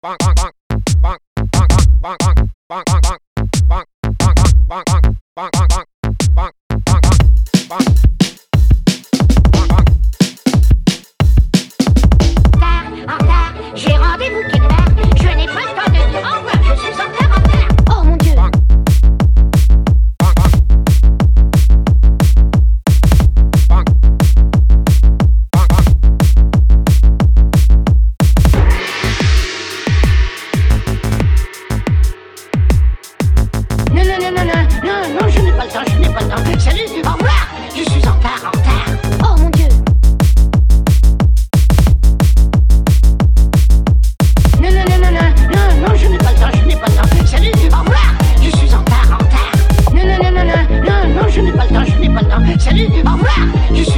棒棒棒棒棒棒棒棒 You should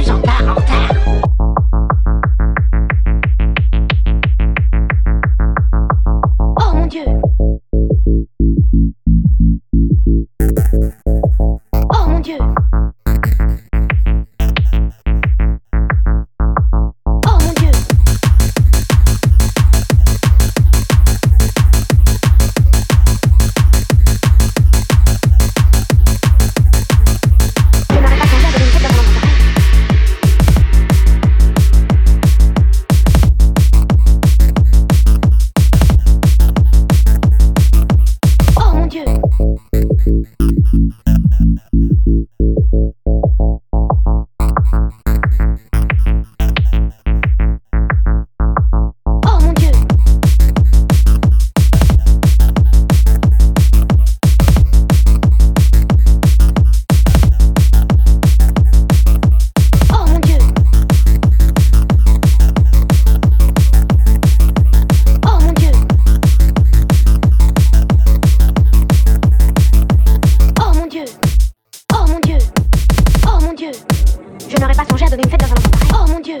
n'aurais pas songé à donner une fête dans un enfant pareil. Oh mon dieu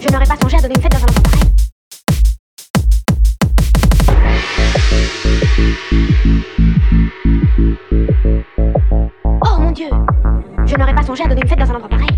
Je n'aurais pas songé à donner une fête dans un enfant pareil. Oh mon dieu Je n'aurais pas songé à donner une fête dans un endroit pareil.